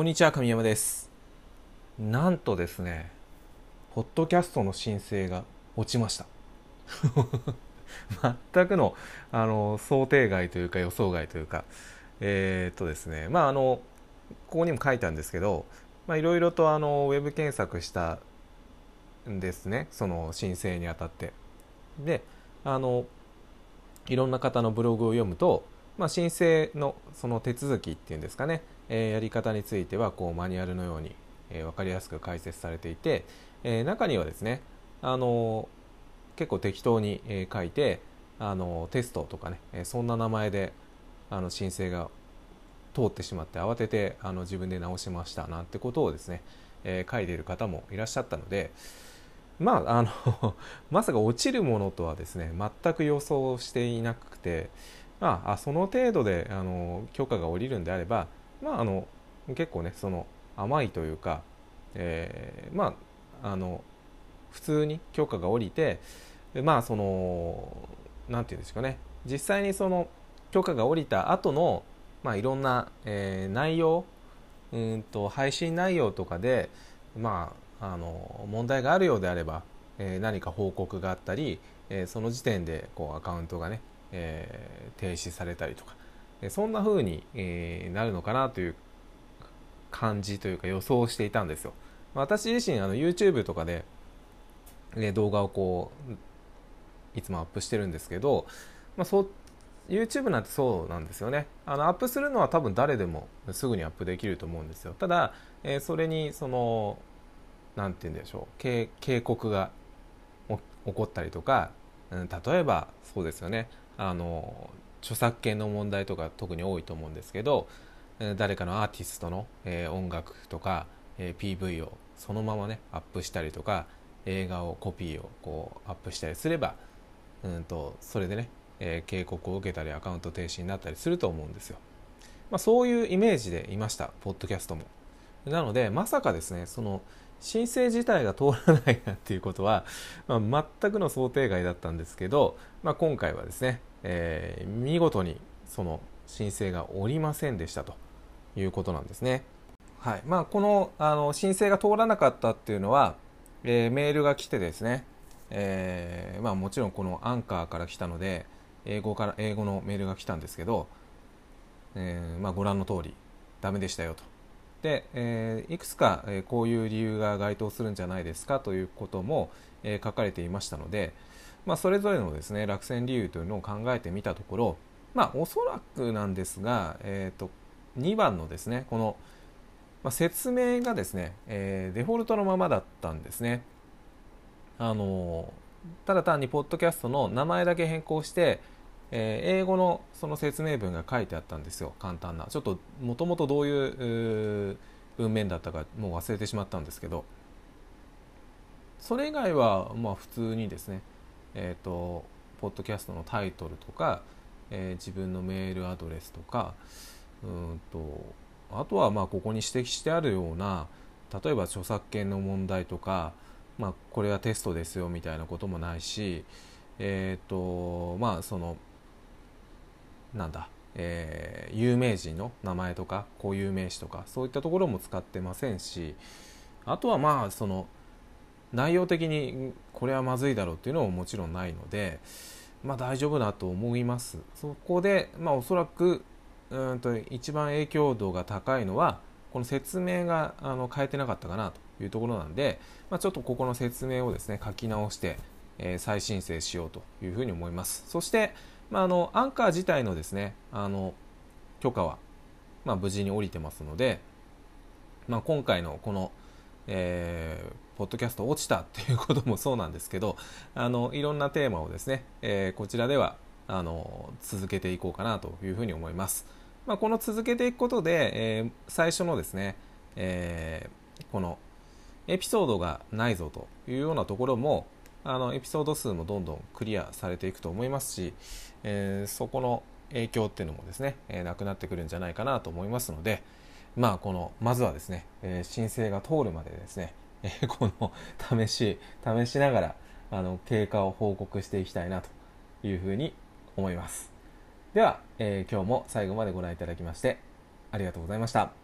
こんにちは、神山です。なんとですね、ポッドキャストの申請が落ちました。全くのあの想定外というか予想外というか、えーっとですね、まああの、ここにも書いたんですけど、まあいろいろとあのウェブ検索したんですね、その申請にあたって。で、あの、いろんな方のブログを読むと、まあ、申請のその手続きっていうんですかね、えーやり方についてはこうマニュアルのように、えー分かりやすく解説されていて、えー中にはですね、あの結構適当に、え書いて、あのテストとかね、えそんな名前であの申請が通ってしまって慌ててあの自分で直しましたなんてことをですね、え書いている方もいらっしゃったのでまああの まさか落ちるものとはですね全く予想していなくて、まあ、その程度であの許可が下りるんであれば、まあ、あの結構ねその甘いというか、えーまああの普通に許可が下りてまあそのなんていうんですかね。実際にその許可が下りた後のまあいろんな、えー内容うんと配信内容とかでまああの問題があるようであれば、えー何か報告があったり、えーその時点でこうアカウントがね、えー停止されたりとか、そんな風に、えーなるのかなという感じというか予想していたんですよ。私自身あの YouTube とかで、ね、動画をこういつもアップしてるんですけど、まあ、そう YouTube なんてそうなんですよね。あのアップするのは多分誰でもすぐにアップできると思うんですよ。ただ、えーそれにそのなんて言うんでしょう。警告が起こったりとか、うん、例えばそうですよね。あの著作権の問題とか特に多いと思うんですけど誰かのアーティストの、えー音楽とか、えー PV をそのままねアップしたりとか映画をコピーをこうアップしたりすればうんとそれでね、えー警告を受けたりアカウント停止になったりすると思うんですよ、まあ、そういうイメージでいましたポッドキャストも。なのでまさかですねその申請自体が通らないなっていうことは、まあ、全くの想定外だったんですけど、まあ、今回はですね、えー見事にその申請がおりませんでしたということなんですね。はいまあ、このあの申請が通らなかったっていうのは、えーメールが来てですね、えーまあ、もちろんこのアンカーから来たので英語から英語のメールが来たんですけど、えーまあ、ご覧の通りダメでしたよとで、えーいくつか、えこういう理由が該当するんじゃないですかということも、え書かれていましたので、まあ、それぞれのですね落選理由というのを考えてみたところ、まあ、おそらくなんですが、えー、と2番のですねこの、まあ、説明がですね、えーデフォルトのままだったんですね。あのただ単にポッドキャストの名前だけ変更して、えー英語のその説明文が書いてあったんですよ。簡単な。ちょっともともとどういう文面だったかもう忘れてしまったんですけど。それ以外はまあ普通にですね。えっ、とポッドキャストのタイトルとか、えー自分のメールアドレスとかうんとあとはまあここに指摘してあるような例えば著作権の問題とか、まあ、これはテストですよみたいなこともないしえっ、とまあそのなんだ、えー有名人の名前とか固有名詞とかそういったところも使ってませんしあとはまあその内容的にこれはまずいだろうっていうのももちろんないのでまあ大丈夫だと思います。そこでまあおそらくうんと一番影響度が高いのはこの説明があの変えてなかったかなというところなんで、まあ、ちょっとここの説明をですね書き直して、えー再申請しようというふうに思います。そして、まあ、あのアンカー自体のですねあの許可は、まあ、無事に降りてますので、まあ、今回のこの、えーポッドキャスト落ちたっていうこともそうなんですけどあのいろんなテーマをですね、えーこちらではあの続けていこうかなというふうに思います。まあ、この続けていくことで、えー最初のですね、えこのエピソードがないぞというようなところもあのエピソード数もどんどんクリアされていくと思いますし、えーそこの影響っていうのもですね、えーなくなってくるんじゃないかなと思いますので、まあ、このまずはですね、えー申請が通るまでですね、え ーこの試し試しながらあの経過を報告していきたいなというふうに思います。では、えー今日も最後までご覧いただきましてありがとうございました。